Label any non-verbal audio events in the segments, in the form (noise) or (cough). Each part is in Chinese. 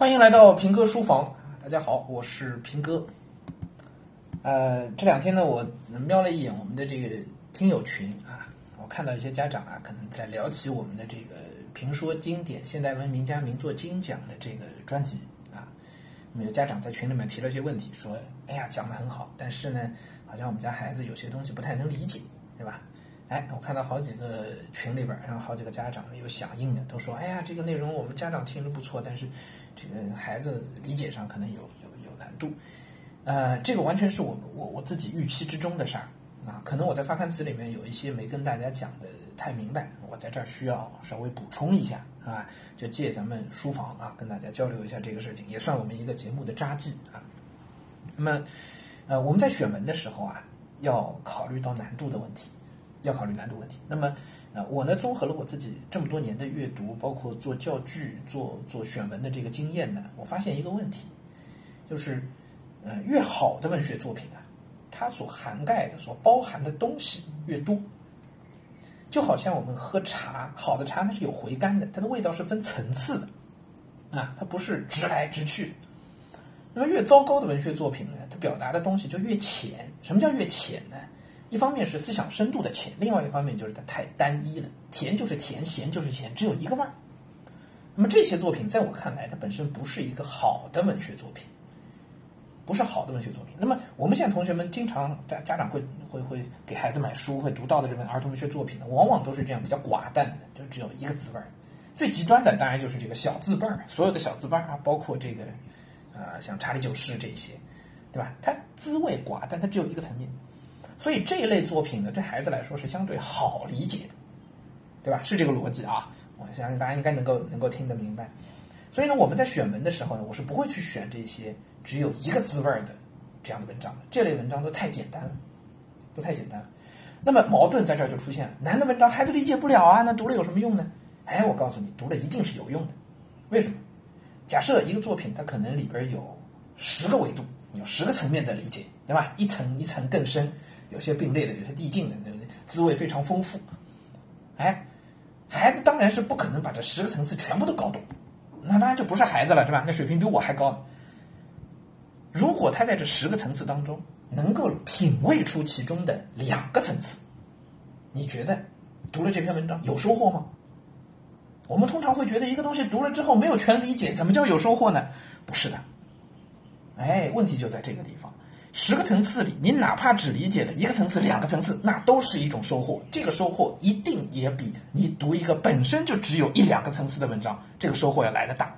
欢迎来到平哥书房，大家好，我是平哥。呃，这两天呢，我瞄了一眼我们的这个听友群啊，我看到一些家长啊，可能在聊起我们的这个评说经典现代文明家名作精讲的这个专辑啊，有家长在群里面提了一些问题，说，哎呀，讲的很好，但是呢，好像我们家孩子有些东西不太能理解，对吧？哎，我看到好几个群里边，然后好几个家长呢有响应的，都说：“哎呀，这个内容我们家长听着不错，但是这个孩子理解上可能有有有难度。”呃，这个完全是我我我自己预期之中的事儿啊。可能我在发刊词里面有一些没跟大家讲的太明白，我在这儿需要稍微补充一下啊，就借咱们书房啊，跟大家交流一下这个事情，也算我们一个节目的扎记啊。那么，呃，我们在选文的时候啊，要考虑到难度的问题。要考虑难度问题。那么，呃，我呢，综合了我自己这么多年的阅读，包括做教具、做做选文的这个经验呢，我发现一个问题，就是，呃，越好的文学作品啊，它所涵盖的、所包含的东西越多。就好像我们喝茶，好的茶它是有回甘的，它的味道是分层次的，啊，它不是直来直去。那么越糟糕的文学作品呢，它表达的东西就越浅。什么叫越浅呢？一方面是思想深度的浅，另外一方面就是它太单一了，甜就是甜，咸就是咸，只有一个味儿。那么这些作品在我看来，它本身不是一个好的文学作品，不是好的文学作品。那么我们现在同学们经常家家长会会会给孩子买书，会读到的这本儿童文学作品呢，往往都是这样比较寡淡的，就只有一个字味儿。最极端的当然就是这个小字辈儿，所有的小字辈儿啊，包括这个啊像查理九世这些，对吧？它滋味寡淡，它只有一个层面。所以这一类作品呢，对孩子来说是相对好理解的，对吧？是这个逻辑啊，我相信大家应该能够能够听得明白。所以呢，我们在选文的时候呢，我是不会去选这些只有一个滋味的这样的文章的。这类文章都太简单了，都太简单了。那么矛盾在这儿就出现了：难的文章孩子理解不了啊，那读了有什么用呢？哎，我告诉你，读了一定是有用的。为什么？假设一个作品它可能里边有十个维度，有十个层面的理解，对吧？一层一层更深。有些并列的，有些递进的，滋味非常丰富。哎，孩子当然是不可能把这十个层次全部都搞懂，那当然就不是孩子了，是吧？那水平比我还高。如果他在这十个层次当中能够品味出其中的两个层次，你觉得读了这篇文章有收获吗？我们通常会觉得一个东西读了之后没有全理解，怎么叫有收获呢？不是的。哎，问题就在这个地方。十个层次里，你哪怕只理解了一个层次、两个层次，那都是一种收获。这个收获一定也比你读一个本身就只有一两个层次的文章，这个收获要来的大。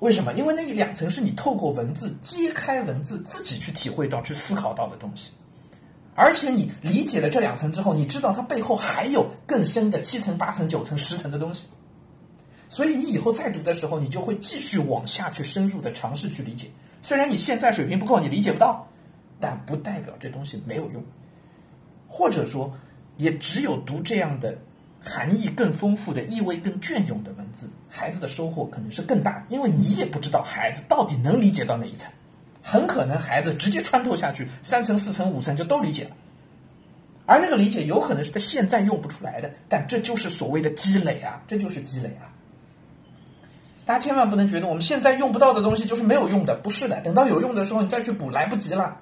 为什么？因为那一两层是你透过文字揭开文字，自己去体会到、去思考到的东西。而且你理解了这两层之后，你知道它背后还有更深的七层、八层、九层、十层的东西。所以你以后再读的时候，你就会继续往下去深入的尝试去理解。虽然你现在水平不够，你理解不到，但不代表这东西没有用，或者说，也只有读这样的含义更丰富的、意味更隽永的文字，孩子的收获可能是更大，因为你也不知道孩子到底能理解到哪一层，很可能孩子直接穿透下去，三层、四层、五层就都理解了，而那个理解有可能是他现在用不出来的，但这就是所谓的积累啊，这就是积累啊。大家千万不能觉得我们现在用不到的东西就是没有用的，不是的。等到有用的时候，你再去补，来不及了。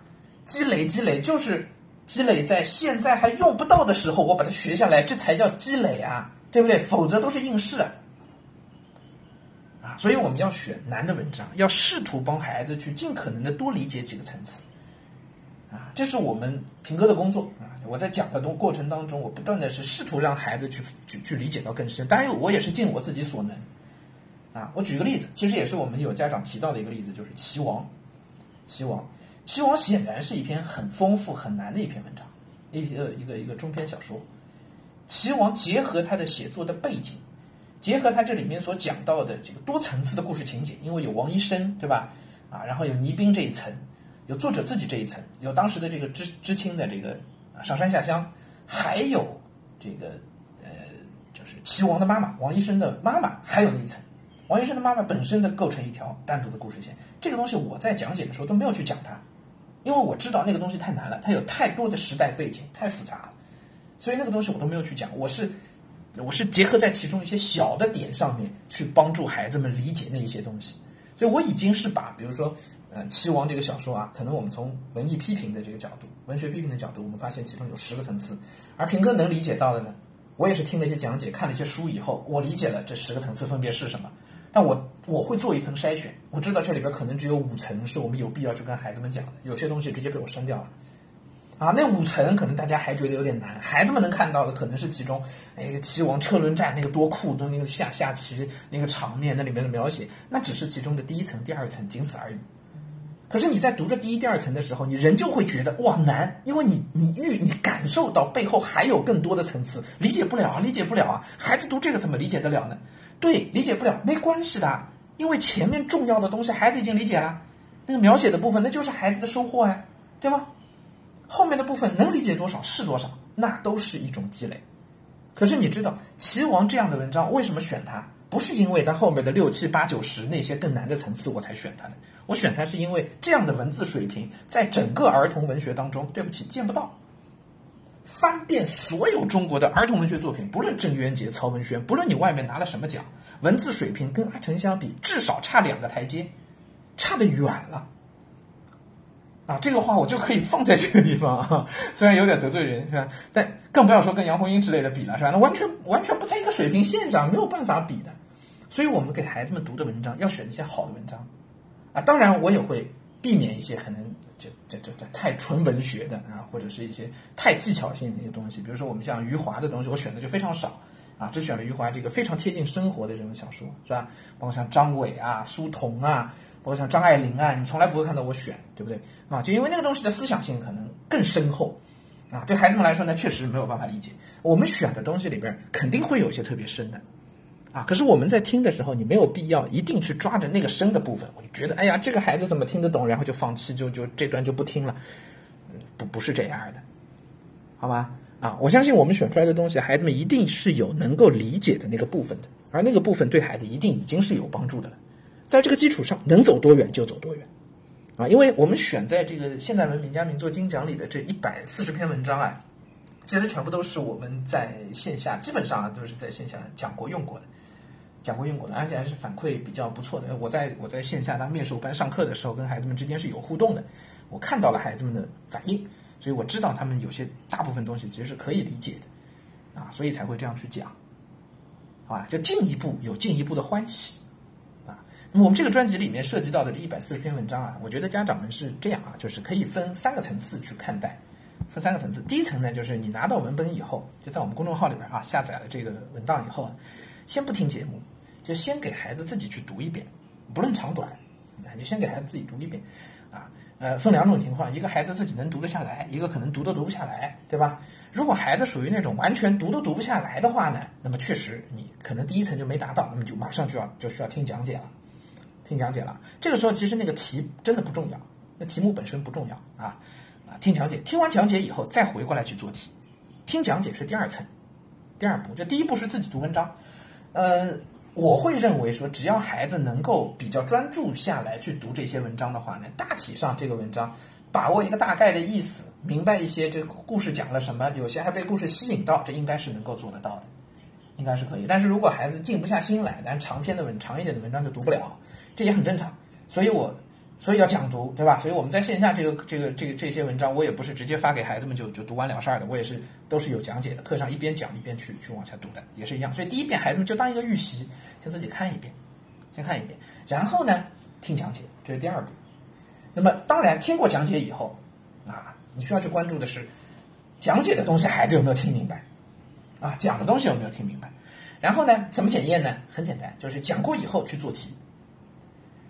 积累积累就是积累在现在还用不到的时候，我把它学下来，这才叫积累啊，对不对？否则都是应试啊。所以我们要选难的文章，要试图帮孩子去尽可能的多理解几个层次。啊，这是我们平哥的工作啊。我在讲的东过程当中，我不断的是试图让孩子去去去理解到更深。当然，我也是尽我自己所能。啊，我举个例子，其实也是我们有家长提到的一个例子，就是《齐王》。《齐王》《齐王》显然是一篇很丰富、很难的一篇文章，一篇呃一个一个中篇小说。《齐王》结合他的写作的背景，结合他这里面所讲到的这个多层次的故事情节，因为有王医生，对吧？啊，然后有倪斌这一层，有作者自己这一层，有当时的这个知知青的这个上山下乡，还有这个呃，就是齐王的妈妈，王医生的妈妈，还有那一层。王医生的妈妈本身的构成一条单独的故事线，这个东西我在讲解的时候都没有去讲它，因为我知道那个东西太难了，它有太多的时代背景，太复杂了，所以那个东西我都没有去讲。我是我是结合在其中一些小的点上面去帮助孩子们理解那一些东西。所以我已经是把，比如说，呃，《七王》这个小说啊，可能我们从文艺批评的这个角度、文学批评的角度，我们发现其中有十个层次，而平哥能理解到的呢，我也是听了一些讲解，看了一些书以后，我理解了这十个层次分别是什么。但我我会做一层筛选，我知道这里边可能只有五层是我们有必要去跟孩子们讲的，有些东西直接被我删掉了。啊，那五层可能大家还觉得有点难，孩子们能看到的可能是其中，哎，棋王车轮战那个多酷，的那个下下棋那个场面，那里面的描写，那只是其中的第一层、第二层，仅此而已。可是你在读着第一、第二层的时候，你人就会觉得哇难，因为你你遇你感受到背后还有更多的层次，理解不了啊，理解不了啊，孩子读这个怎么理解得了呢？对，理解不了没关系的，因为前面重要的东西孩子已经理解了，那个描写的部分那就是孩子的收获呀，对吗？后面的部分能理解多少是多少，那都是一种积累。可是你知道，齐王这样的文章为什么选它？不是因为它后面的六七八九十那些更难的层次我才选它的，我选它是因为这样的文字水平在整个儿童文学当中，对不起，见不到。翻遍所有中国的儿童文学作品，不论郑渊洁、曹文轩，不论你外面拿了什么奖，文字水平跟阿城相比，至少差两个台阶，差得远了。啊，这个话我就可以放在这个地方啊，虽然有点得罪人是吧？但更不要说跟杨红樱之类的比了是吧？那完全完全不在一个水平线上，没有办法比的。所以我们给孩子们读的文章要选一些好的文章，啊，当然我也会避免一些可能。这这这这太纯文学的啊，或者是一些太技巧性的一些东西，比如说我们像余华的东西，我选的就非常少啊，只选了余华这个非常贴近生活的这种小说，是吧？包括像张伟啊、苏童啊，包括像张爱玲啊，你从来不会看到我选，对不对？啊，就因为那个东西的思想性可能更深厚啊，对孩子们来说呢，确实没有办法理解。我们选的东西里边肯定会有一些特别深的。啊！可是我们在听的时候，你没有必要一定去抓着那个深的部分。我就觉得，哎呀，这个孩子怎么听得懂，然后就放弃，就就这段就不听了。不不是这样的，好吧？啊，我相信我们选出来的东西，孩子们一定是有能够理解的那个部分的，而那个部分对孩子一定已经是有帮助的了。在这个基础上，能走多远就走多远。啊，因为我们选在这个现代文名家名作精讲里的这一百四十篇文章啊，其实全部都是我们在线下基本上啊都是在线下讲过用过的。讲过用过的，而且还是反馈比较不错的。我在我在线下当面授班上课的时候，跟孩子们之间是有互动的，我看到了孩子们的反应，所以我知道他们有些大部分东西其实是可以理解的，啊，所以才会这样去讲，好吧？就进一步有进一步的欢喜，啊。那么我们这个专辑里面涉及到的这一百四十篇文章啊，我觉得家长们是这样啊，就是可以分三个层次去看待，分三个层次。第一层呢，就是你拿到文本以后，就在我们公众号里边啊下载了这个文档以后，先不听节目。就先给孩子自己去读一遍，不论长短，你就先给孩子自己读一遍，啊，呃，分两种情况，一个孩子自己能读得下来，一个可能读都读不下来，对吧？如果孩子属于那种完全读都读不下来的话呢，那么确实你可能第一层就没达到，那么就马上就要就需要听讲解了，听讲解了。这个时候其实那个题真的不重要，那题目本身不重要啊，啊，听讲解，听完讲解以后再回过来去做题，听讲解是第二层，第二步，就第一步是自己读文章，呃。我会认为说，只要孩子能够比较专注下来去读这些文章的话呢，大体上这个文章把握一个大概的意思，明白一些这个故事讲了什么，有些还被故事吸引到，这应该是能够做得到的，应该是可以。但是如果孩子静不下心来，但长篇的文长一点的文章就读不了，这也很正常。所以我。所以要讲读，对吧？所以我们在线下这个这个这个这些文章，我也不是直接发给孩子们就就读完了事儿的，我也是都是有讲解的，课上一边讲一边去去往下读的，也是一样。所以第一遍孩子们就当一个预习，先自己看一遍，先看一遍，然后呢听讲解，这是第二步。那么当然听过讲解以后，啊，你需要去关注的是讲解的东西孩子有没有听明白，啊，讲的东西有没有听明白。然后呢，怎么检验呢？很简单，就是讲过以后去做题。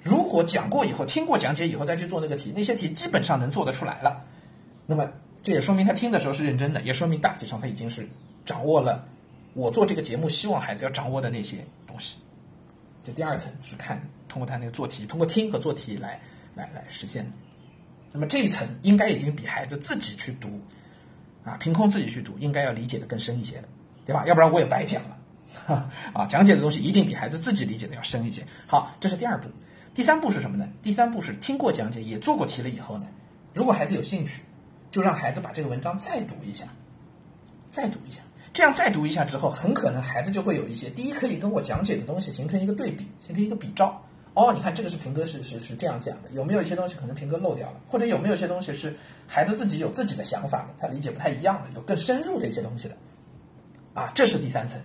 如果讲过以后，听过讲解以后再去做那个题，那些题基本上能做得出来了，那么这也说明他听的时候是认真的，也说明大体上他已经是掌握了我做这个节目希望孩子要掌握的那些东西。这第二层是看通过他那个做题，通过听和做题来来来实现的。那么这一层应该已经比孩子自己去读啊，凭空自己去读应该要理解的更深一些了，对吧？要不然我也白讲了 (laughs) 啊，讲解的东西一定比孩子自己理解的要深一些。好，这是第二步。第三步是什么呢？第三步是听过讲解，也做过题了以后呢，如果孩子有兴趣，就让孩子把这个文章再读一下，再读一下。这样再读一下之后，很可能孩子就会有一些第一可以跟我讲解的东西形成一个对比，形成一个比照。哦，你看这个是平哥是是是这样讲的，有没有一些东西可能平哥漏掉了，或者有没有一些东西是孩子自己有自己的想法的，他理解不太一样的，有更深入的一些东西的，啊，这是第三层，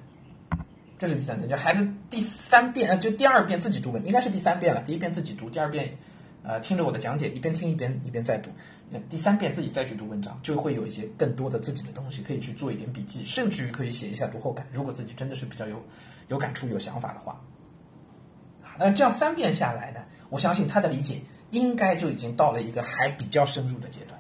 这是第三层，就孩子第三遍呃就第二遍自己读文，应该是第三遍了，第一遍自己读，第二遍呃听着我的讲解，一边听一边一边再读，第三遍自己再去读文章，就会有一些更多的自己的东西可以去做一点笔记，甚至于可以写一下读后感，如果自己真的是比较有有感触有想法的话。啊那这样三遍下来呢，我相信他的理解应该就已经到了一个还比较深入的阶段，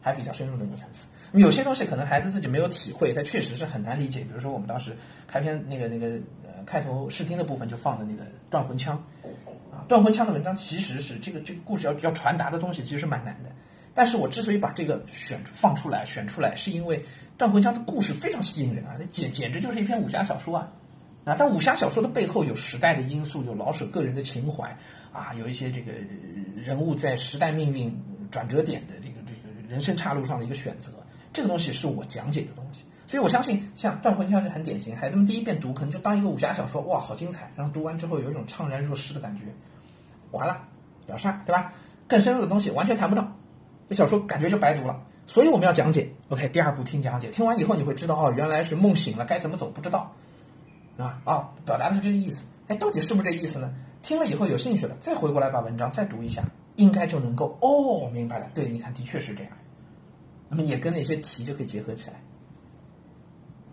还比较深入的一个层次。有些东西可能孩子自己没有体会，他确实是很难理解。比如说我们当时开篇那个那个呃开头试听的部分就放的那个断魂枪啊，断魂枪的文章其实是这个这个故事要要传达的东西其实是蛮难的。但是我之所以把这个选放出来选出来，是因为断魂枪的故事非常吸引人啊，那简简直就是一篇武侠小说啊。啊，但武侠小说的背后有时代的因素，有老舍个人的情怀，啊，有一些这个人物在时代命运转折点的这个这个人生岔路上的一个选择，这个东西是我讲解的东西，所以我相信像《断魂枪》就很典型，孩子们第一遍读可能就当一个武侠小说，哇，好精彩，然后读完之后有一种怅然若失的感觉，完了了事儿，对吧？更深入的东西完全谈不到，这小说感觉就白读了，所以我们要讲解，OK，第二步听讲解，听完以后你会知道，哦，原来是梦醒了，该怎么走不知道。啊啊，表达的是这个意思，哎，到底是不是这意思呢？听了以后有兴趣了，再回过来把文章再读一下，应该就能够哦，明白了。对，你看，的确是这样。那么也跟那些题就可以结合起来，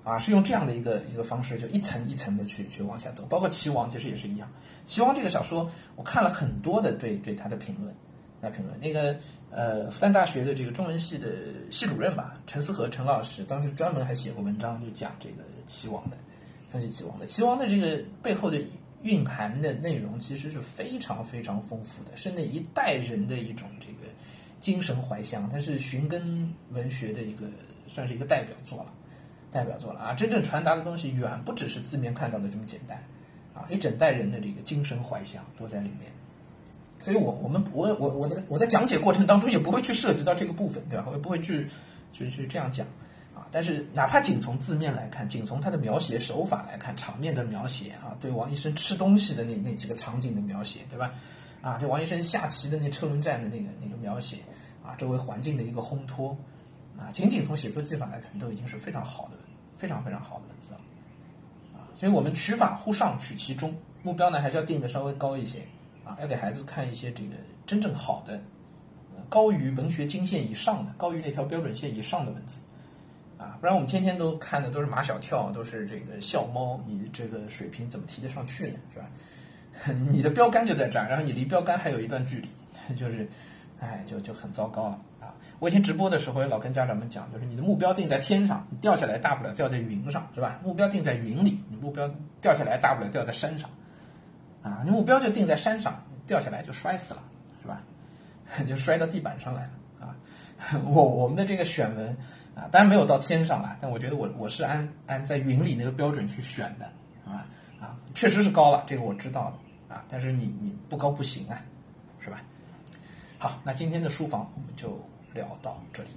啊，是用这样的一个一个方式，就一层一层的去去往下走。包括《齐王》其实也是一样，《齐王》这个小说，我看了很多的对对他的评论，来评论。那个呃，复旦大学的这个中文系的系主任吧，陈思和陈老师，当时专门还写过文章，就讲这个《齐王》的。分析齐王的齐王的这个背后的蕴含的内容，其实是非常非常丰富的，是那一代人的一种这个精神怀乡，它是寻根文学的一个算是一个代表作了，代表作了啊！真正传达的东西远不只是字面看到的这么简单啊！一整代人的这个精神怀乡都在里面，所以我我们我我我的我在讲解过程当中也不会去涉及到这个部分，对吧？我也不会去去去这样讲。啊但是，哪怕仅从字面来看，仅从他的描写手法来看，场面的描写啊，对王医生吃东西的那那几个场景的描写，对吧？啊，这王医生下棋的那车轮战的那个那个描写，啊，周围环境的一个烘托，啊，仅仅从写作技法来看，都已经是非常好的、非常非常好的文字了，啊，所以我们取法乎上，取其中，目标呢还是要定的稍微高一些，啊，要给孩子看一些这个真正好的，高于文学经线以上的，高于那条标准线以上的文字。啊，不然我们天天都看的都是马小跳，都是这个笑猫，你这个水平怎么提得上去呢？是吧？(laughs) 你的标杆就在这儿，然后你离标杆还有一段距离，(laughs) 就是，哎，就就很糟糕了啊！我以前直播的时候也老跟家长们讲，就是你的目标定在天上，你掉下来大不了掉在云上，是吧？目标定在云里，你目标掉下来大不了掉在山上，啊，你目标就定在山上，掉下来就摔死了，是吧？(laughs) 就摔到地板上来了啊！我我们的这个选文。啊，当然没有到天上啊，但我觉得我我是按按在云里那个标准去选的，啊啊，确实是高了，这个我知道的啊，但是你你不高不行啊，是吧？好，那今天的书房我们就聊到这里。